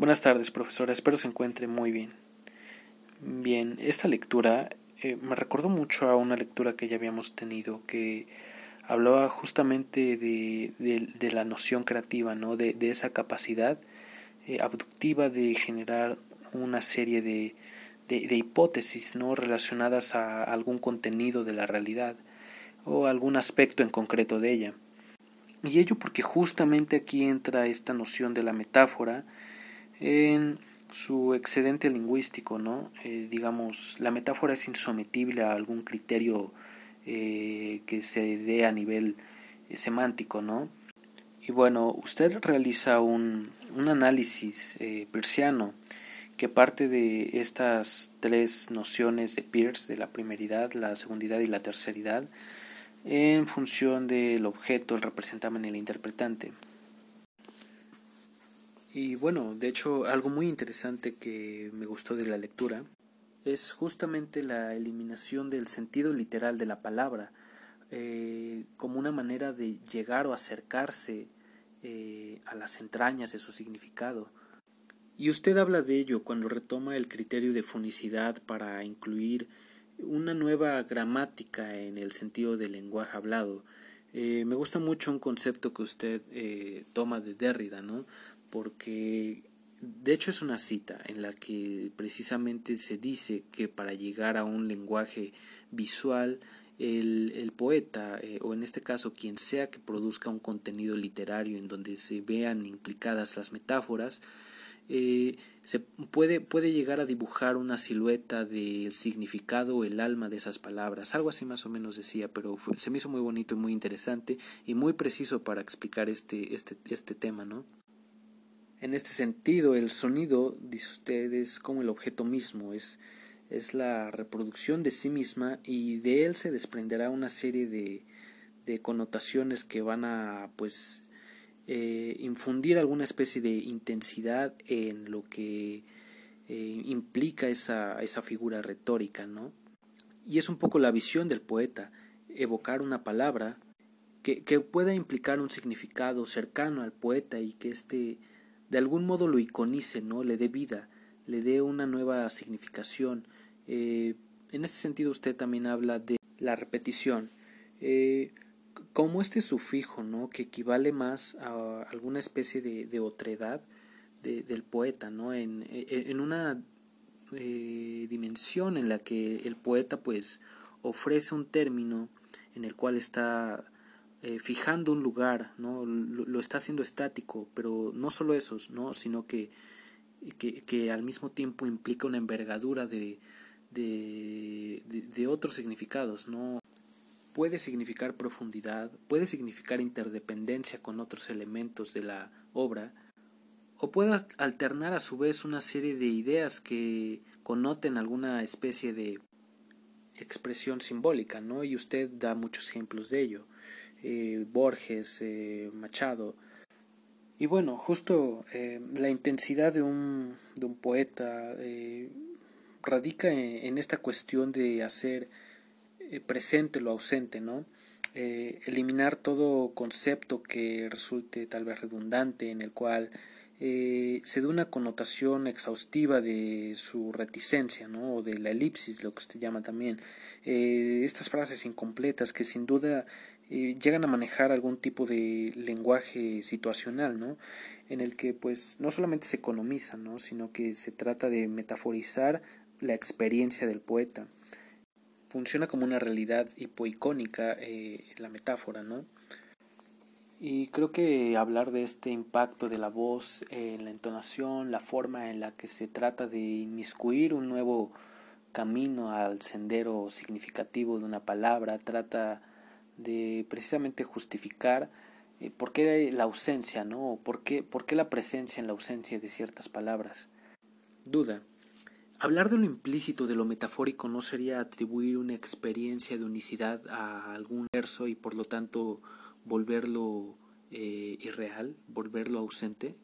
Buenas tardes, profesora. Espero se encuentre muy bien. Bien, esta lectura eh, me recordó mucho a una lectura que ya habíamos tenido que hablaba justamente de, de, la noción creativa, ¿no? de, de esa capacidad eh, abductiva de generar una serie de, de, hipótesis ¿no? relacionadas a algún contenido de la realidad o algún aspecto en concreto de ella. Y ello porque justamente aquí entra esta noción de la metáfora en su excedente lingüístico, ¿no? Eh, digamos, la metáfora es insometible a algún criterio eh, que se dé a nivel eh, semántico, ¿no? Y bueno, usted realiza un, un análisis persiano que parte de estas tres nociones de Peirce, de la primeridad, la segundidad y la terceridad, en función del objeto, el representante y el interpretante. Y bueno, de hecho, algo muy interesante que me gustó de la lectura es justamente la eliminación del sentido literal de la palabra, eh, como una manera de llegar o acercarse eh, a las entrañas de su significado. Y usted habla de ello cuando retoma el criterio de funicidad para incluir una nueva gramática en el sentido del lenguaje hablado. Eh, me gusta mucho un concepto que usted toma de Derrida, ¿no? porque de hecho es una cita en la que precisamente se dice que para llegar a un lenguaje visual el, el poeta, eh, o en este caso quien sea que produzca un contenido literario en donde se vean implicadas las metáforas, eh, se puede, puede llegar a dibujar una silueta del significado el alma de esas palabras. Algo así más o menos decía, pero se me hizo muy bonito y muy interesante y muy preciso para explicar este, este, este tema, ¿no? En este sentido, el sonido, dice usted, es como el objeto mismo, es, es la reproducción de sí misma y de él se desprenderá una serie de, de connotaciones que van a pues eh, infundir alguna especie de intensidad en lo que eh, implica esa, esa figura retórica, ¿no? Y es un poco la visión del poeta, evocar una palabra que, que pueda implicar un significado cercano al poeta y que éste de algún modo lo iconice, ¿no? Le dé vida, le dé una nueva significación. Eh, en este sentido usted también habla de la repetición. Como este sufijo, ¿no? Que equivale más a alguna especie de, de otredad de, del poeta, ¿no? En, en una eh, dimensión en la que el poeta pues ofrece un término en el cual está eh, fijando un lugar, ¿no? Lo, está haciendo estático, pero no solo eso, ¿no? sino que, que, que al mismo tiempo implica una envergadura de, de, de, otros significados, ¿no? Puede significar profundidad, puede significar interdependencia con otros elementos de la obra, o puede alternar a su vez una serie de ideas que connoten alguna especie de expresión simbólica, ¿no? Y usted da muchos ejemplos de ello. Eh, Borges, eh, Machado. Y bueno, justo eh, la intensidad de un, de un poeta radica en, esta cuestión de hacer presente lo ausente, ¿no? eliminar todo concepto que resulte tal vez redundante, en el cual se dé una connotación exhaustiva de su reticencia, ¿no? o de la elipsis, lo que usted llama también. estas frases incompletas que sin duda llegan a manejar algún tipo de lenguaje situacional, ¿no? En el que pues no solamente se economiza, ¿no? Sino que se trata de metaforizar la experiencia del poeta. Funciona como una realidad hipoicónica eh, la metáfora, ¿no? Y creo que hablar de este impacto de la voz en la entonación, la forma en la que se trata de inmiscuir un nuevo camino al sendero significativo de una palabra, trata de precisamente justificar eh, por qué la ausencia, ¿no? ¿Por qué, ¿Por qué la presencia en la ausencia de ciertas palabras? Duda. Hablar de lo implícito, de lo metafórico, no sería atribuir una experiencia de unicidad a algún verso y por lo tanto volverlo eh, irreal, volverlo ausente.